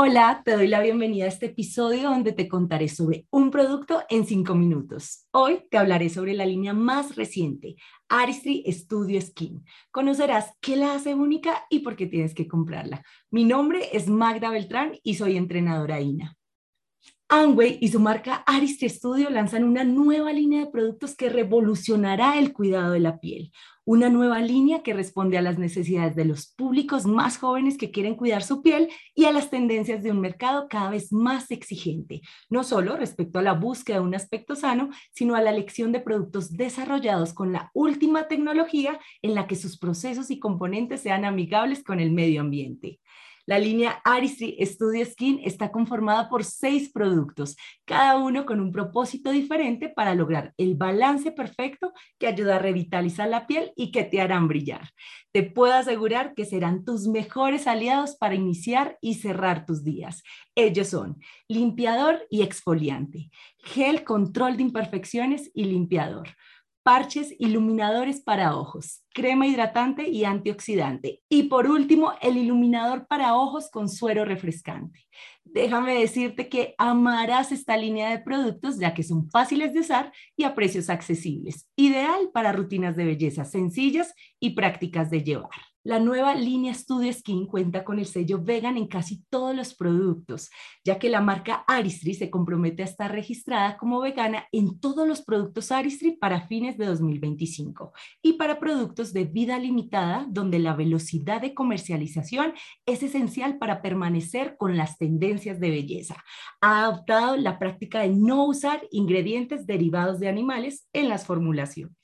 Hola, te doy la bienvenida a este episodio donde te contaré sobre un producto en cinco minutos. Hoy te hablaré sobre la línea más reciente, Aristry Studio Skin. Conocerás qué la hace única y por qué tienes que comprarla. Mi nombre es Magda Beltrán y soy entrenadora INA. Amway y su marca Aristry Studio lanzan una nueva línea de productos que revolucionará el cuidado de la piel. Una nueva línea que responde a las necesidades de los públicos más jóvenes que quieren cuidar su piel y a las tendencias de un mercado cada vez más exigente, no solo respecto a la búsqueda de un aspecto sano, sino a la elección de productos desarrollados con la última tecnología en la que sus procesos y componentes sean amigables con el medio ambiente. La línea Aristry Studio Skin está conformada por seis productos, cada uno con un propósito diferente para lograr el balance perfecto que ayuda a revitalizar la piel y que te harán brillar. Te puedo asegurar que serán tus mejores aliados para iniciar y cerrar tus días. Ellos son limpiador y exfoliante, gel control de imperfecciones y limpiador parches iluminadores para ojos, crema hidratante y antioxidante. Y por último, el iluminador para ojos con suero refrescante. Déjame decirte que amarás esta línea de productos ya que son fáciles de usar y a precios accesibles, ideal para rutinas de belleza sencillas y prácticas de llevar. La nueva línea Studio Skin cuenta con el sello vegan en casi todos los productos, ya que la marca Aristry se compromete a estar registrada como vegana en todos los productos Aristry para fines de 2025 y para productos de vida limitada, donde la velocidad de comercialización es esencial para permanecer con las tendencias de belleza. Ha adoptado la práctica de no usar ingredientes derivados de animales en las formulaciones.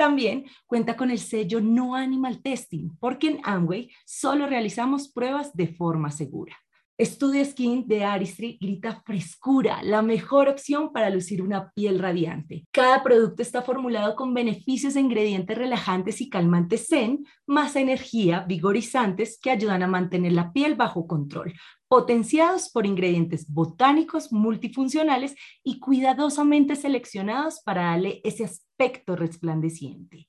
También cuenta con el sello No Animal Testing, porque en Amway solo realizamos pruebas de forma segura. Studio Skin de Aristry grita frescura, la mejor opción para lucir una piel radiante. Cada producto está formulado con beneficios de ingredientes relajantes y calmantes zen, más energía, vigorizantes que ayudan a mantener la piel bajo control, potenciados por ingredientes botánicos multifuncionales y cuidadosamente seleccionados para darle ese aspecto resplandeciente.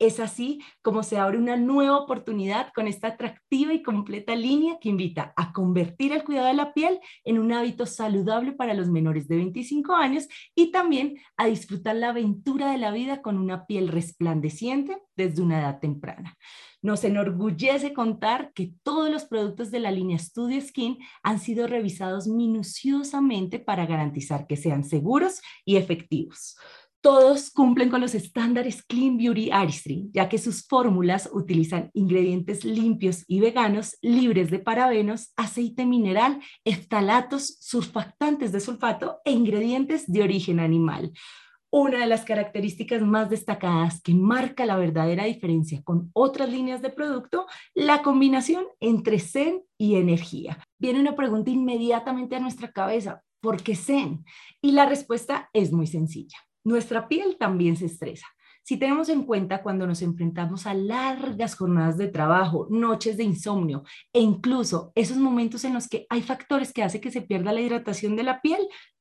Es así como se abre una nueva oportunidad con esta atractiva y completa línea que invita a convertir el cuidado de la piel en un hábito saludable para los menores de 25 años y también a disfrutar la aventura de la vida con una piel resplandeciente desde una edad temprana. Nos enorgullece contar que todos los productos de la línea Studio Skin han sido revisados minuciosamente para garantizar que sean seguros y efectivos todos cumplen con los estándares Clean Beauty Artistry, ya que sus fórmulas utilizan ingredientes limpios y veganos, libres de parabenos, aceite mineral, eftalatos, surfactantes de sulfato e ingredientes de origen animal. Una de las características más destacadas que marca la verdadera diferencia con otras líneas de producto, la combinación entre Zen y energía. Viene una pregunta inmediatamente a nuestra cabeza, ¿por qué Zen? Y la respuesta es muy sencilla nuestra piel también se estresa. Si tenemos en cuenta cuando nos enfrentamos a largas jornadas de trabajo, noches de insomnio e incluso esos momentos en los que hay factores que hacen que se pierda la hidratación de la piel,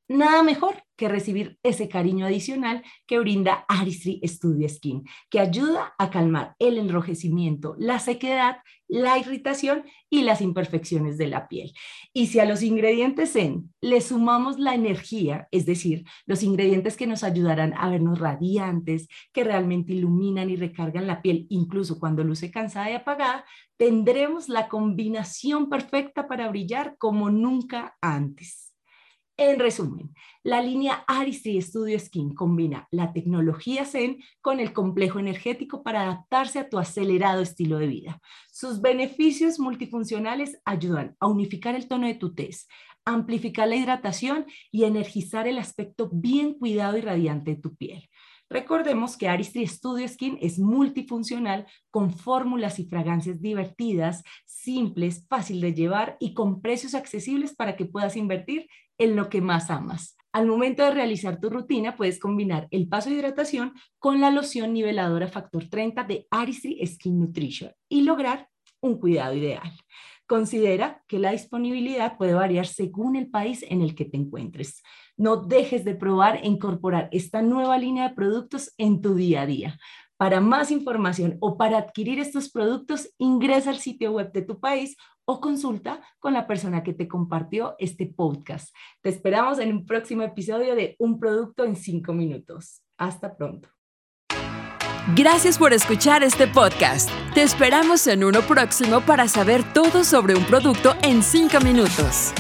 nada mejor que recibir ese cariño adicional que brinda Aristry Studio Skin, que ayuda a calmar el enrojecimiento, la sequedad, la irritación y las imperfecciones de la piel. Y si a los ingredientes en le sumamos la energía, es decir, los ingredientes que nos ayudarán a vernos radiantes, que realmente iluminan y recargan la piel, incluso cuando luce cansada y apagada, tendremos la combinación perfecta para brillar como nunca antes. En resumen, la línea Aristry Studio Skin combina la tecnología Zen con el complejo energético para adaptarse a tu acelerado estilo de vida. Sus beneficios multifuncionales ayudan a unificar el tono de tu tez, amplificar la hidratación y energizar el aspecto bien cuidado y radiante de tu piel. Recordemos que Aristry Studio Skin es multifuncional con fórmulas y fragancias divertidas, simples, fácil de llevar y con precios accesibles para que puedas invertir en lo que más amas. Al momento de realizar tu rutina, puedes combinar el paso de hidratación con la loción niveladora factor 30 de Aristry Skin Nutrition y lograr un cuidado ideal. Considera que la disponibilidad puede variar según el país en el que te encuentres. No dejes de probar e incorporar esta nueva línea de productos en tu día a día. Para más información o para adquirir estos productos, ingresa al sitio web de tu país o consulta con la persona que te compartió este podcast. Te esperamos en un próximo episodio de Un producto en cinco minutos. Hasta pronto. Gracias por escuchar este podcast. Te esperamos en uno próximo para saber todo sobre un producto en 5 minutos.